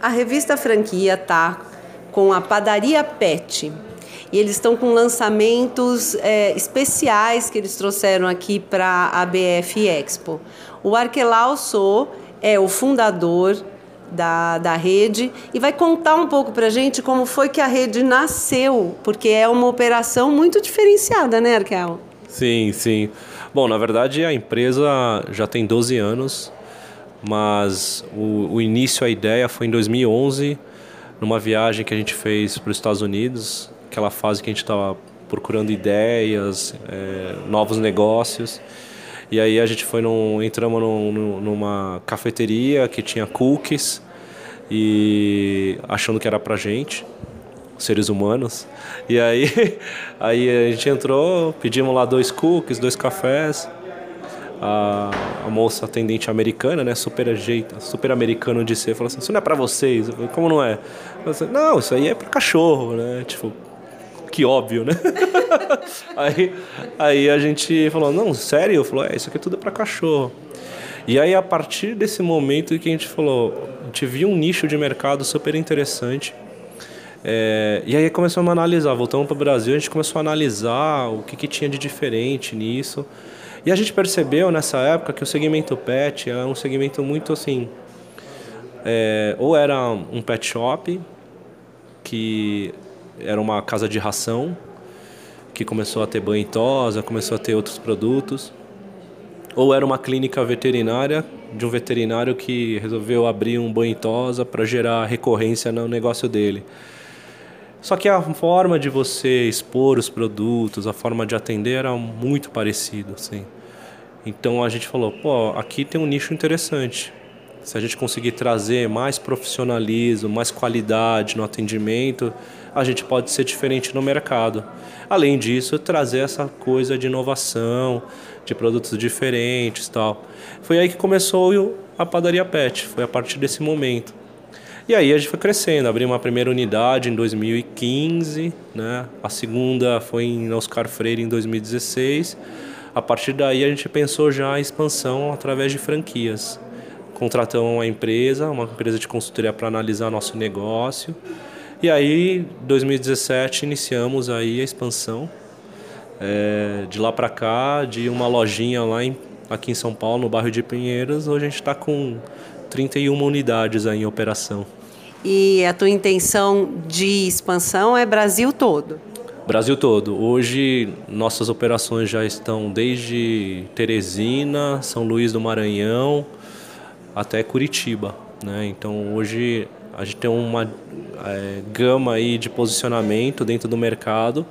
A revista Franquia tá com a Padaria Pet. E eles estão com lançamentos é, especiais que eles trouxeram aqui para a BF Expo. O Arquelau Sou é o fundador da, da rede e vai contar um pouco para a gente como foi que a rede nasceu, porque é uma operação muito diferenciada, né, Arquel? Sim, sim. Bom, na verdade a empresa já tem 12 anos, mas o, o início, a ideia foi em 2011, numa viagem que a gente fez para os Estados Unidos, aquela fase que a gente estava procurando ideias, é, novos negócios. E aí a gente foi num, entramos num, numa cafeteria que tinha cookies e achando que era pra gente, seres humanos. E aí, aí a gente entrou, pedimos lá dois cookies, dois cafés. A, a moça atendente americana, né, super jeito, super americano de ser, falou assim: "Isso não é para vocês". Falei, Como não é? Falei, não, isso aí é para cachorro, né? Tipo, que óbvio, né? aí, aí a gente falou, não, sério? Falou, é, isso aqui é tudo para cachorro. E aí, a partir desse momento que a gente falou, a gente viu um nicho de mercado super interessante. É, e aí começamos a analisar, voltamos para o Brasil, a gente começou a analisar o que, que tinha de diferente nisso. E a gente percebeu nessa época que o segmento pet é um segmento muito assim. É, ou era um pet shop, que era uma casa de ração que começou a ter banho tosa, começou a ter outros produtos. Ou era uma clínica veterinária de um veterinário que resolveu abrir um banho tosa para gerar recorrência no negócio dele. Só que a forma de você expor os produtos, a forma de atender era muito parecido, assim. Então a gente falou, pô, aqui tem um nicho interessante. Se a gente conseguir trazer mais profissionalismo, mais qualidade no atendimento, a gente pode ser diferente no mercado. Além disso, trazer essa coisa de inovação, de produtos diferentes, tal. Foi aí que começou a padaria Pet. Foi a partir desse momento. E aí a gente foi crescendo, abrimos uma primeira unidade em 2015, né? A segunda foi em Oscar Freire em 2016. A partir daí a gente pensou já em expansão através de franquias. Contratamos uma empresa, uma empresa de consultoria para analisar nosso negócio e aí, 2017, iniciamos aí a expansão. É, de lá para cá, de uma lojinha lá em, aqui em São Paulo, no bairro de Pinheiros, hoje a gente está com 31 unidades aí em operação. E a tua intenção de expansão é Brasil todo? Brasil todo. Hoje nossas operações já estão desde Teresina, São Luís do Maranhão até Curitiba. Né? Então hoje a gente tem uma é, gama aí de posicionamento dentro do mercado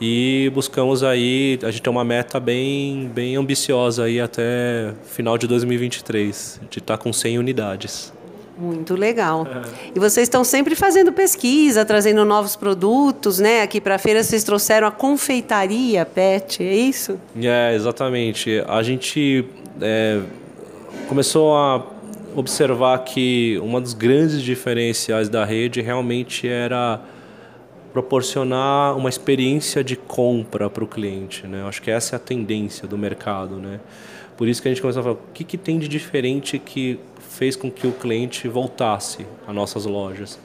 e buscamos aí, a gente tem uma meta bem, bem ambiciosa aí até final de 2023, de estar com 100 unidades. Muito legal. E vocês estão sempre fazendo pesquisa, trazendo novos produtos, né? Aqui para a feira vocês trouxeram a confeitaria PET, é isso? É, exatamente. A gente é, começou a observar que uma dos grandes diferenciais da rede realmente era proporcionar uma experiência de compra para o cliente. Né? Acho que essa é a tendência do mercado. Né? Por isso que a gente começou a falar, o que, que tem de diferente que fez com que o cliente voltasse às nossas lojas?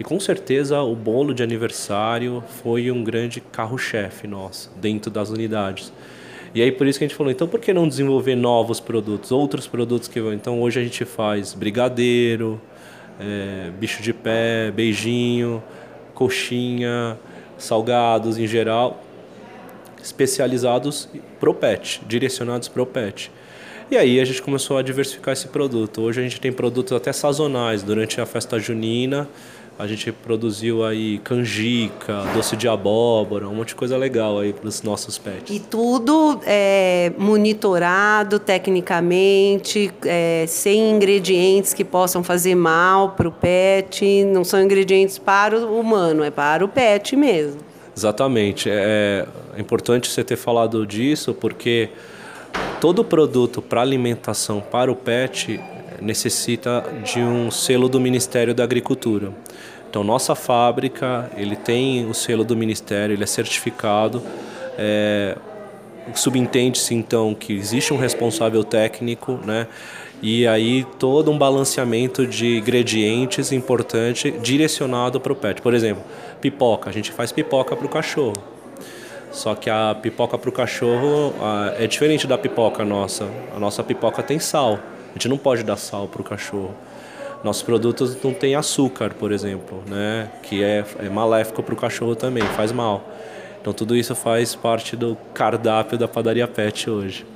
E com certeza o bolo de aniversário foi um grande carro-chefe nosso dentro das unidades. E aí por isso que a gente falou, então por que não desenvolver novos produtos, outros produtos que vão? Então hoje a gente faz brigadeiro, é, bicho de pé, beijinho, coxinha, salgados em geral, especializados pro pet, direcionados pro pet. E aí a gente começou a diversificar esse produto. Hoje a gente tem produtos até sazonais. Durante a festa junina, a gente produziu aí canjica, doce de abóbora, um monte de coisa legal aí para os nossos pets. E tudo é, monitorado tecnicamente, é, sem ingredientes que possam fazer mal para o pet. Não são ingredientes para o humano, é para o pet mesmo. Exatamente. É, é importante você ter falado disso porque todo produto para alimentação para o pet necessita de um selo do Ministério da Agricultura. Então, nossa fábrica, ele tem o selo do Ministério, ele é certificado. É, Subentende-se, então, que existe um responsável técnico, né? e aí todo um balanceamento de ingredientes importante direcionado para o pet. Por exemplo, pipoca, a gente faz pipoca para o cachorro. Só que a pipoca para o cachorro é diferente da pipoca nossa. A nossa pipoca tem sal. A gente não pode dar sal para o cachorro. Nossos produtos não têm açúcar, por exemplo, né? que é, é maléfico para o cachorro também, faz mal. Então tudo isso faz parte do cardápio da padaria Pet hoje.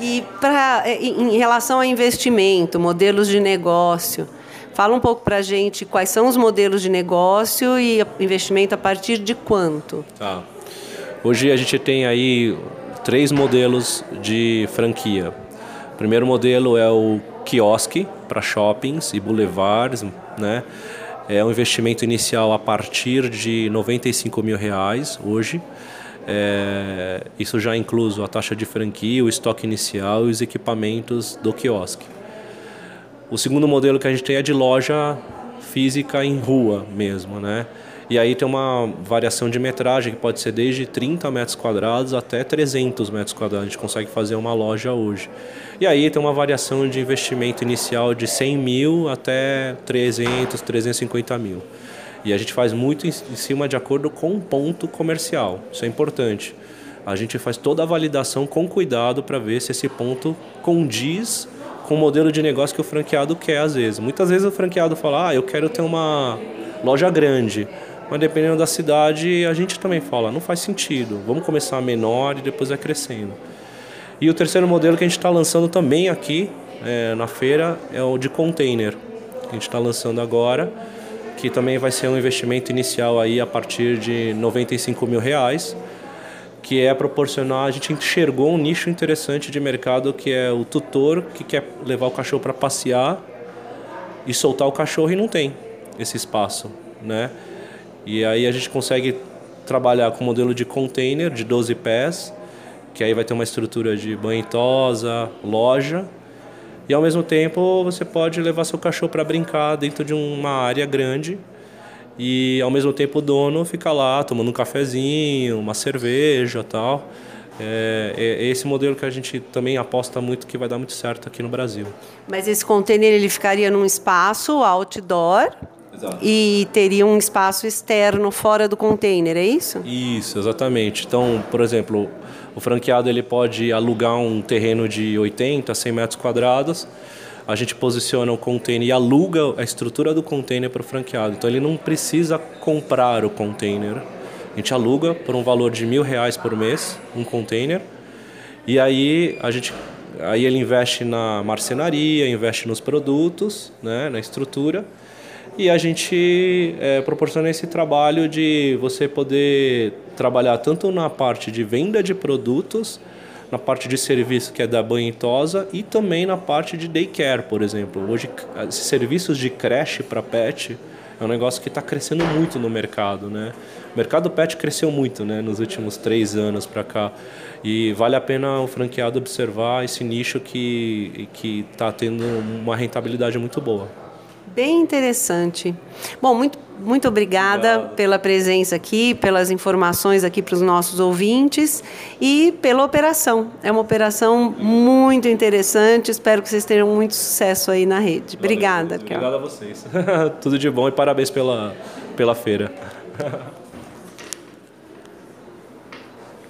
E pra, em relação a investimento, modelos de negócio, fala um pouco para a gente quais são os modelos de negócio e investimento a partir de quanto? Tá. Hoje a gente tem aí três modelos de franquia. O primeiro modelo é o quiosque para shoppings e boulevards, né? É um investimento inicial a partir de 95 mil reais hoje. É, isso já incluso a taxa de franquia, o estoque inicial e os equipamentos do quiosque. O segundo modelo que a gente tem é de loja física em rua mesmo, né? E aí tem uma variação de metragem que pode ser desde 30 metros quadrados até 300 metros quadrados. A gente consegue fazer uma loja hoje. E aí tem uma variação de investimento inicial de 100 mil até 300, 350 mil. E a gente faz muito em cima de acordo com o ponto comercial. Isso é importante. A gente faz toda a validação com cuidado para ver se esse ponto condiz com o modelo de negócio que o franqueado quer às vezes. Muitas vezes o franqueado fala: "Ah, eu quero ter uma loja grande" mas dependendo da cidade, a gente também fala, não faz sentido, vamos começar menor e depois vai crescendo. E o terceiro modelo que a gente está lançando também aqui é, na feira é o de container, que a gente está lançando agora, que também vai ser um investimento inicial aí a partir de 95 mil reais, que é proporcionar, a gente enxergou um nicho interessante de mercado que é o tutor que quer levar o cachorro para passear e soltar o cachorro e não tem esse espaço, né? E aí a gente consegue trabalhar com modelo de container de 12 pés, que aí vai ter uma estrutura de banho tosa, loja. E ao mesmo tempo você pode levar seu cachorro para brincar dentro de uma área grande. E ao mesmo tempo o dono fica lá tomando um cafezinho, uma cerveja tal. É, é, esse modelo que a gente também aposta muito que vai dar muito certo aqui no Brasil. Mas esse container ele ficaria num espaço outdoor Exato. E teria um espaço externo fora do container, é isso? Isso, exatamente. Então, por exemplo, o franqueado ele pode alugar um terreno de 80, 100 metros quadrados. A gente posiciona o container e aluga a estrutura do container para o franqueado. Então ele não precisa comprar o container. A gente aluga por um valor de mil reais por mês um container. E aí a gente aí ele investe na marcenaria, investe nos produtos, né, na estrutura e a gente é, proporciona esse trabalho de você poder trabalhar tanto na parte de venda de produtos, na parte de serviço que é da banho e tosa e também na parte de daycare, por exemplo. Hoje, serviços de creche para pet é um negócio que está crescendo muito no mercado, né? O mercado pet cresceu muito, né, nos últimos três anos para cá e vale a pena o franqueado observar esse nicho que que está tendo uma rentabilidade muito boa. Bem interessante. Bom, muito, muito obrigada Obrigado. pela presença aqui, pelas informações aqui para os nossos ouvintes e pela operação. É uma operação muito interessante. Espero que vocês tenham muito sucesso aí na rede. Obrigada. Obrigado a vocês. Tudo de bom e parabéns pela, pela feira.